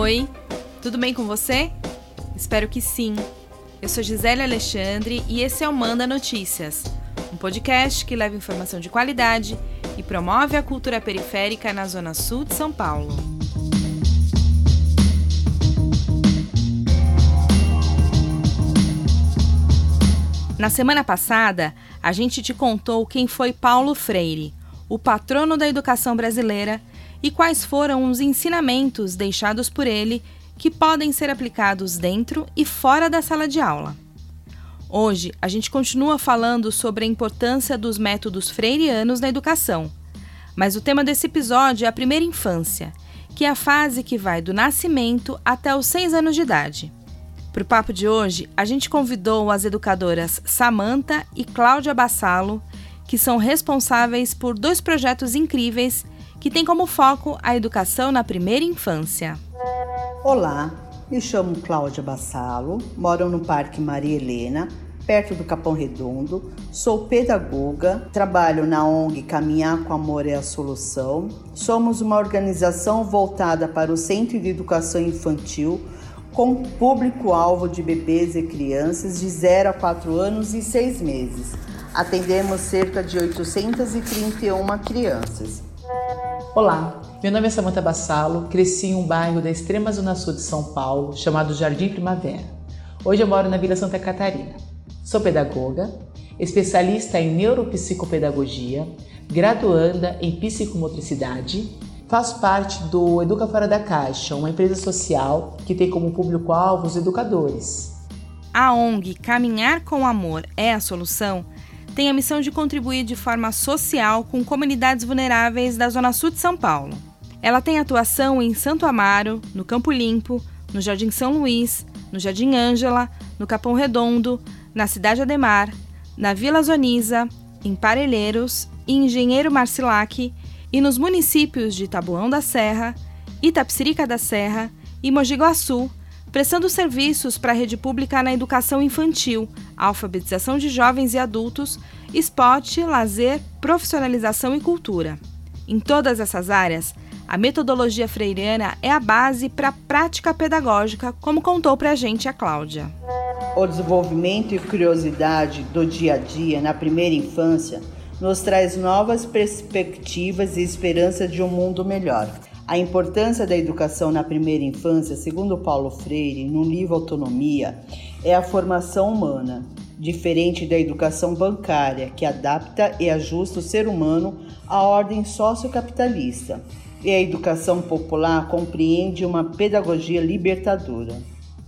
Oi, tudo bem com você? Espero que sim. Eu sou Gisele Alexandre e esse é o Manda Notícias, um podcast que leva informação de qualidade e promove a cultura periférica na Zona Sul de São Paulo. Na semana passada, a gente te contou quem foi Paulo Freire, o patrono da educação brasileira, e quais foram os ensinamentos deixados por ele que podem ser aplicados dentro e fora da sala de aula. Hoje, a gente continua falando sobre a importância dos métodos freirianos na educação, mas o tema desse episódio é a primeira infância, que é a fase que vai do nascimento até os seis anos de idade. Para o papo de hoje, a gente convidou as educadoras Samanta e Cláudia Bassalo, que são responsáveis por dois projetos incríveis que têm como foco a educação na primeira infância. Olá, me chamo Cláudia Bassalo, moro no Parque Maria Helena, perto do Capão Redondo. Sou pedagoga, trabalho na ONG Caminhar com Amor é a Solução. Somos uma organização voltada para o Centro de Educação Infantil com público-alvo de bebês e crianças de 0 a 4 anos e 6 meses. Atendemos cerca de 831 crianças. Olá, meu nome é Samanta Bassalo, cresci em um bairro da extrema zona sul de São Paulo, chamado Jardim Primavera. Hoje eu moro na Vila Santa Catarina. Sou pedagoga, especialista em neuropsicopedagogia, graduanda em psicomotricidade Faço parte do Educa Fora da Caixa, uma empresa social que tem como público-alvo os educadores. A ONG Caminhar com Amor é a solução tem a missão de contribuir de forma social com comunidades vulneráveis da Zona Sul de São Paulo. Ela tem atuação em Santo Amaro, no Campo Limpo, no Jardim São Luís, no Jardim Ângela, no Capão Redondo, na Cidade Ademar, na Vila Zoniza, em Parelheiros, em Engenheiro Marcilac e nos municípios de Tabuão da Serra, Itapsirica da Serra e Mogi Guaçu, prestando serviços para a rede pública na educação infantil, alfabetização de jovens e adultos, esporte, lazer, profissionalização e cultura. Em todas essas áreas, a metodologia freiriana é a base para a prática pedagógica, como contou para a gente a Cláudia. O desenvolvimento e curiosidade do dia a dia na primeira infância nos traz novas perspectivas e esperança de um mundo melhor. A importância da educação na primeira infância, segundo Paulo Freire, no livro Autonomia, é a formação humana, diferente da educação bancária, que adapta e ajusta o ser humano à ordem sociocapitalista. E a educação popular compreende uma pedagogia libertadora.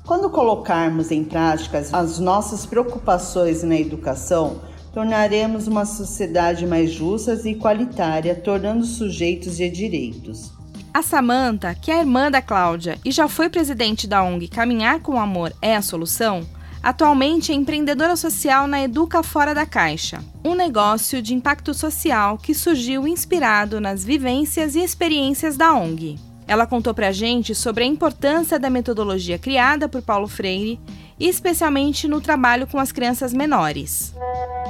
Quando colocarmos em prática as nossas preocupações na educação, tornaremos uma sociedade mais justa e igualitária, tornando sujeitos de direitos. A Samanta, que é irmã da Cláudia e já foi presidente da ONG Caminhar com Amor é a Solução, atualmente é empreendedora social na Educa Fora da Caixa, um negócio de impacto social que surgiu inspirado nas vivências e experiências da ONG. Ela contou pra gente sobre a importância da metodologia criada por Paulo Freire, especialmente no trabalho com as crianças menores.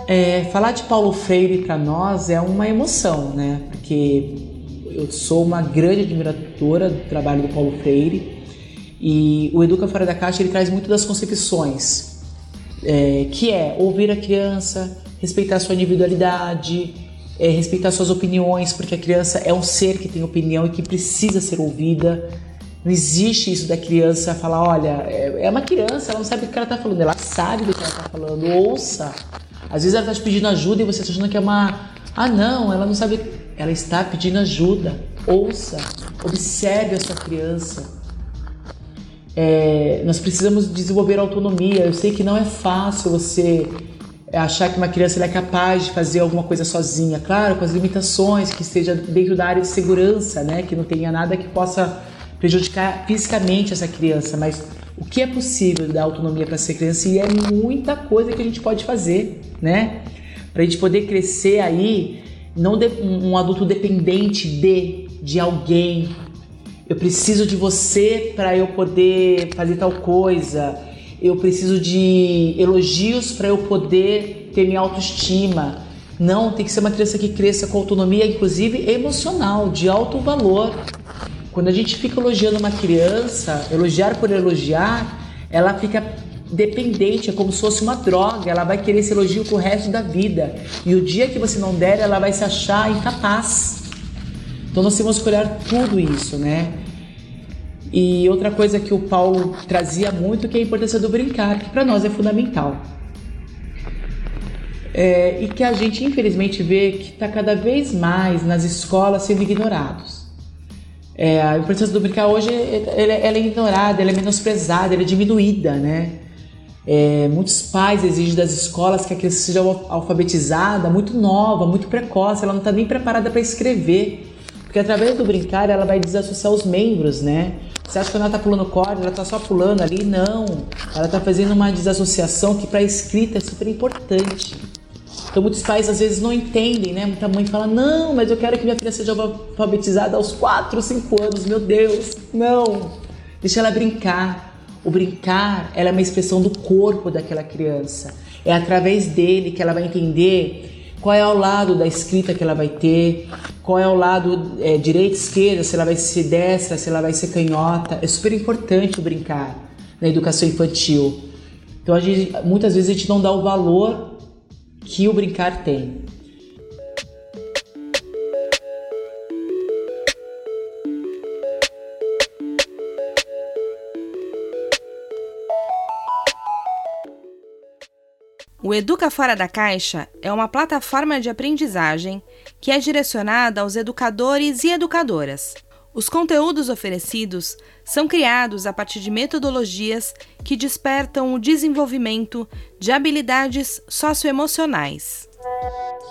É, falar de Paulo Freire para nós é uma emoção, né? Porque eu sou uma grande admiradora do trabalho do Paulo Freire e o Educa Fora da Caixa ele traz muito das concepções, é, que é ouvir a criança, respeitar sua individualidade, é, respeitar suas opiniões, porque a criança é um ser que tem opinião e que precisa ser ouvida. Não existe isso da criança falar, olha, é, é uma criança, ela não sabe o que ela está falando, ela sabe do que ela está falando, ouça. Às vezes ela está te pedindo ajuda e você está achando que é uma. Ah, não, ela não sabe. Ela está pedindo ajuda. Ouça, observe a sua criança. É, nós precisamos desenvolver autonomia. Eu sei que não é fácil você achar que uma criança é capaz de fazer alguma coisa sozinha, claro, com as limitações, que esteja dentro da área de segurança, né, que não tenha nada que possa prejudicar fisicamente essa criança, mas o que é possível dar autonomia para essa criança e é muita coisa que a gente pode fazer, né? Para a gente poder crescer aí, não de, um adulto dependente de, de alguém. Eu preciso de você para eu poder fazer tal coisa. Eu preciso de elogios para eu poder ter minha autoestima. Não, tem que ser uma criança que cresça com autonomia, inclusive emocional, de alto valor. Quando a gente fica elogiando uma criança, elogiar por elogiar, ela fica dependente, é como se fosse uma droga, ela vai querer esse elogio pro resto da vida. E o dia que você não der, ela vai se achar incapaz. Então nós temos que olhar tudo isso, né? E outra coisa que o Paulo trazia muito que é a importância do brincar, que para nós é fundamental. É, e que a gente infelizmente vê que está cada vez mais nas escolas sendo ignorados. É, a importância do brincar hoje ela, ela é ignorada, ela é menosprezada, ela é diminuída, né? É, muitos pais exigem das escolas que a criança seja alfabetizada muito nova, muito precoce, ela não está nem preparada para escrever. Porque através do brincar ela vai desassociar os membros, né? Você acha que ela está pulando corda, ela está só pulando ali? Não. Ela está fazendo uma desassociação que para a escrita é super importante. Então muitos pais às vezes não entendem, né? Muita mãe fala, não, mas eu quero que minha filha seja alfabetizada aos 4, 5 anos, meu Deus. Não. Deixa ela brincar. O brincar é uma expressão do corpo daquela criança. É através dele que ela vai entender qual é o lado da escrita que ela vai ter, qual é o lado é, direita, esquerda, se ela vai ser destra, se ela vai ser canhota. É super importante o brincar na educação infantil. Então, gente, muitas vezes a gente não dá o valor que o brincar tem. O Educa Fora da Caixa é uma plataforma de aprendizagem que é direcionada aos educadores e educadoras. Os conteúdos oferecidos são criados a partir de metodologias que despertam o desenvolvimento de habilidades socioemocionais.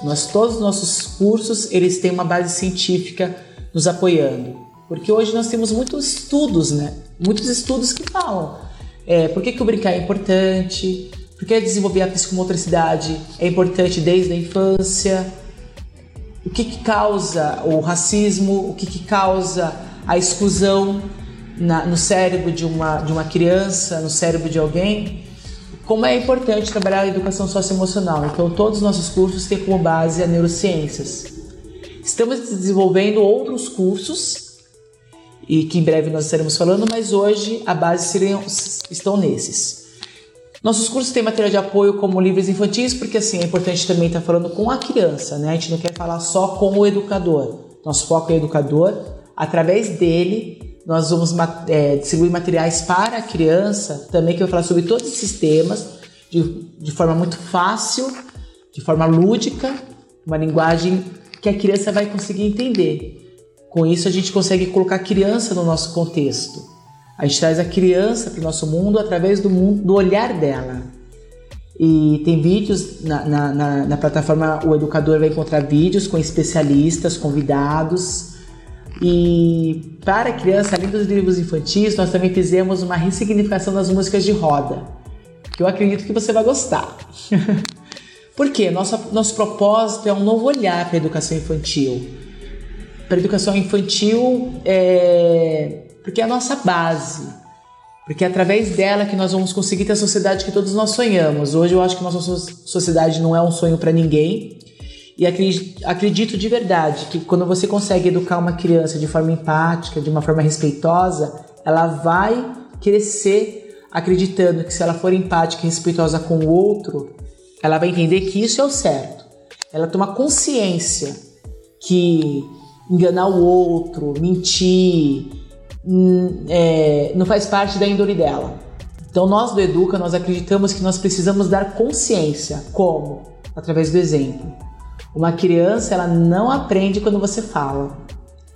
Nós todos os nossos cursos, eles têm uma base científica nos apoiando. Porque hoje nós temos muitos estudos, né? Muitos estudos que falam é, por que, que o brincar é importante, porque desenvolver a psicomotricidade é importante desde a infância. O que, que causa o racismo? O que, que causa a exclusão na, no cérebro de uma, de uma criança, no cérebro de alguém? Como é importante trabalhar a educação socioemocional. Então, todos os nossos cursos têm como base a neurociências. Estamos desenvolvendo outros cursos e que em breve nós estaremos falando, mas hoje a base seriam, estão nesses. Nossos cursos têm material de apoio como livros infantis, porque assim é importante também estar falando com a criança, né? A gente não quer falar só com o educador. Nosso foco é o educador. Através dele, nós vamos é, distribuir materiais para a criança, também que eu vou falar sobre todos esses temas, de, de forma muito fácil, de forma lúdica, uma linguagem que a criança vai conseguir entender. Com isso, a gente consegue colocar a criança no nosso contexto. A gente traz a criança para o nosso mundo através do, mundo, do olhar dela. E tem vídeos na, na, na, na plataforma, o educador vai encontrar vídeos com especialistas, convidados. E para a criança, além dos livros infantis, nós também fizemos uma ressignificação das músicas de roda, que eu acredito que você vai gostar. Por quê? Nosso, nosso propósito é um novo olhar para a educação infantil. Para a educação infantil, é, porque é a nossa base. Porque é através dela que nós vamos conseguir ter a sociedade que todos nós sonhamos. Hoje eu acho que nossa sociedade não é um sonho para ninguém. E acredito de verdade que quando você consegue educar uma criança de forma empática, de uma forma respeitosa, ela vai crescer acreditando que se ela for empática e respeitosa com o outro, ela vai entender que isso é o certo. Ela toma consciência que enganar o outro, mentir, é, não faz parte da índole dela. Então nós do Educa, nós acreditamos que nós precisamos dar consciência. Como? Através do exemplo. Uma criança, ela não aprende quando você fala.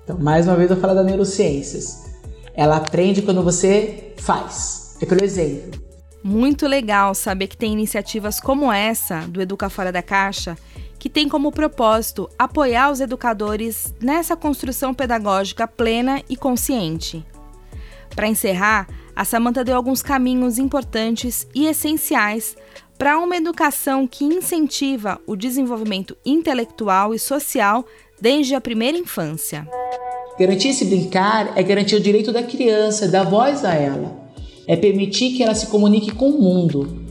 Então, mais uma vez eu falo da neurociências. Ela aprende quando você faz. É pelo exemplo. Muito legal saber que tem iniciativas como essa do Educa Fora da Caixa que tem como propósito apoiar os educadores nessa construção pedagógica plena e consciente. Para encerrar, a Samanta deu alguns caminhos importantes e essenciais para uma educação que incentiva o desenvolvimento intelectual e social desde a primeira infância. Garantir esse brincar é garantir o direito da criança, dar voz a ela. É permitir que ela se comunique com o mundo,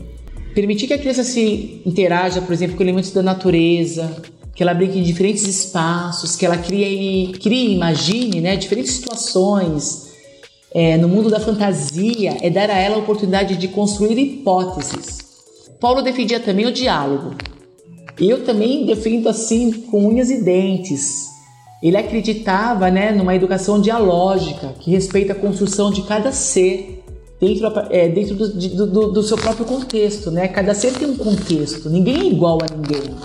Permitir que a criança se interaja, por exemplo, com elementos da natureza, que ela brinque em diferentes espaços, que ela crie, crie imagine né, diferentes situações. É, no mundo da fantasia, é dar a ela a oportunidade de construir hipóteses. Paulo defendia também o diálogo. Eu também defendo assim com unhas e dentes. Ele acreditava né, numa educação dialógica que respeita a construção de cada ser dentro, é, dentro do, do, do, seu próprio contexto. Né? Cada ser tem um contexto, ninguém é igual a ninguém.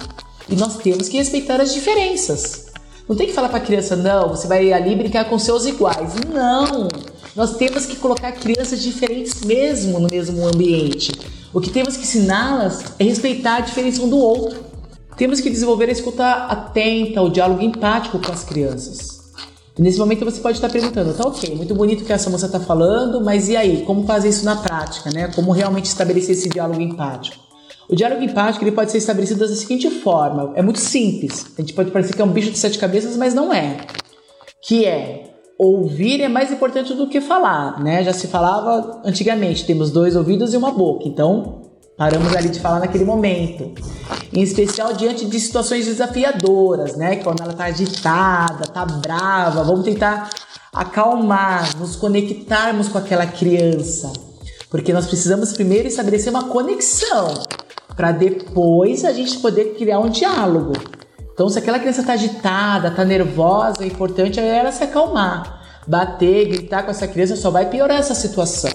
E nós temos que respeitar as diferenças. Não tem que falar para a criança, não, você vai ali brincar com seus iguais. Não! Nós temos que colocar crianças diferentes mesmo no mesmo ambiente. O que temos que ensiná-las é respeitar a diferença um do outro. Temos que desenvolver a escuta atenta, o diálogo empático com as crianças. E nesse momento você pode estar perguntando, tá ok, muito bonito que essa moça está falando, mas e aí, como fazer isso na prática, né? Como realmente estabelecer esse diálogo empático? O diálogo empático ele pode ser estabelecido da seguinte forma, é muito simples. A gente pode parecer que é um bicho de sete cabeças, mas não é. Que é ouvir é mais importante do que falar, né? Já se falava antigamente, temos dois ouvidos e uma boca. Então, paramos ali de falar naquele momento. Em especial diante de situações desafiadoras, né? Quando ela tá agitada, tá brava, vamos tentar acalmar, nos conectarmos com aquela criança. Porque nós precisamos primeiro estabelecer uma conexão para depois a gente poder criar um diálogo. Então, se aquela criança está agitada, está nervosa, o importante é ela se acalmar. Bater, gritar com essa criança só vai piorar essa situação.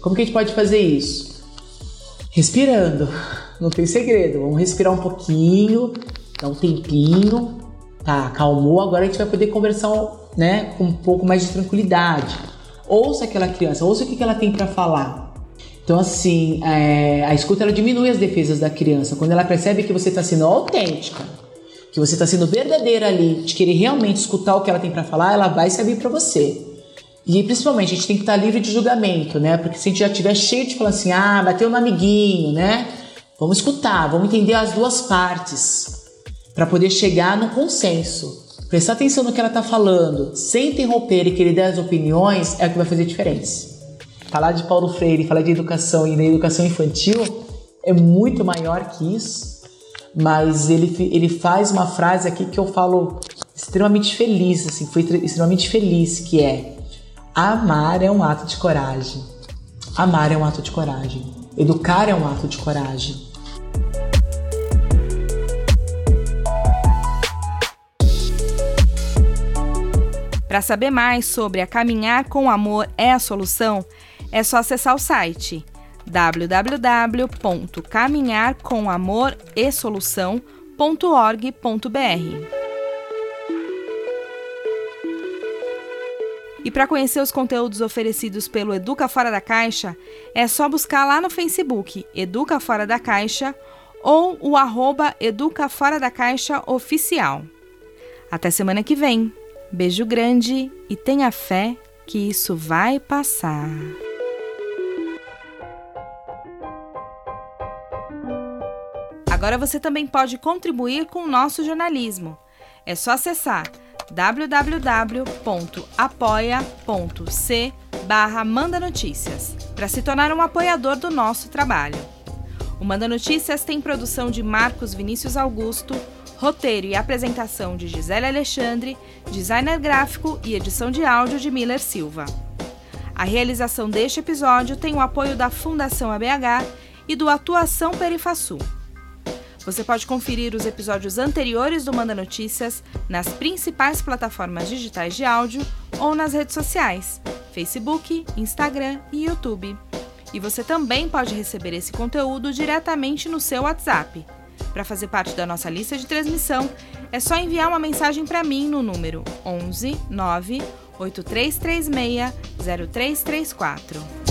Como que a gente pode fazer isso? Respirando. Não tem segredo. Vamos respirar um pouquinho, dar um tempinho. Tá, acalmou. Agora a gente vai poder conversar né, com um pouco mais de tranquilidade. Ouça aquela criança, ouça o que ela tem para falar. Então, assim, é, a escuta ela diminui as defesas da criança. Quando ela percebe que você está sendo autêntica, que você está sendo verdadeira ali, de querer realmente escutar o que ela tem para falar, ela vai se abrir para você. E principalmente, a gente tem que estar livre de julgamento, né? Porque se a gente já estiver cheio de falar assim, ah, bateu no amiguinho, né? Vamos escutar, vamos entender as duas partes para poder chegar no consenso. Prestar atenção no que ela está falando, sem interromper e querer dar as opiniões, é o que vai fazer diferença falar de Paulo Freire, falar de educação e da educação infantil é muito maior que isso, mas ele, ele faz uma frase aqui que eu falo extremamente feliz, assim, foi extremamente feliz, que é amar é um ato de coragem. Amar é um ato de coragem. Educar é um ato de coragem. Para saber mais sobre a Caminhar com Amor é a Solução, é só acessar o site www.caminharcomamoresolução.org.br. E para conhecer os conteúdos oferecidos pelo Educa Fora da Caixa, é só buscar lá no Facebook Educa Fora da Caixa ou o arroba Educa Fora da Caixa Oficial. Até semana que vem. Beijo grande e tenha fé que isso vai passar. Agora você também pode contribuir com o nosso jornalismo. É só acessar www.apoia.c barra Manda Notícias para se tornar um apoiador do nosso trabalho. O Manda Notícias tem produção de Marcos Vinícius Augusto, roteiro e apresentação de Gisele Alexandre, designer gráfico e edição de áudio de Miller Silva. A realização deste episódio tem o apoio da Fundação ABH e do Atuação Perifasul. Você pode conferir os episódios anteriores do Manda Notícias nas principais plataformas digitais de áudio ou nas redes sociais, Facebook, Instagram e YouTube. E você também pode receber esse conteúdo diretamente no seu WhatsApp. Para fazer parte da nossa lista de transmissão, é só enviar uma mensagem para mim no número 11 9 8336 0334.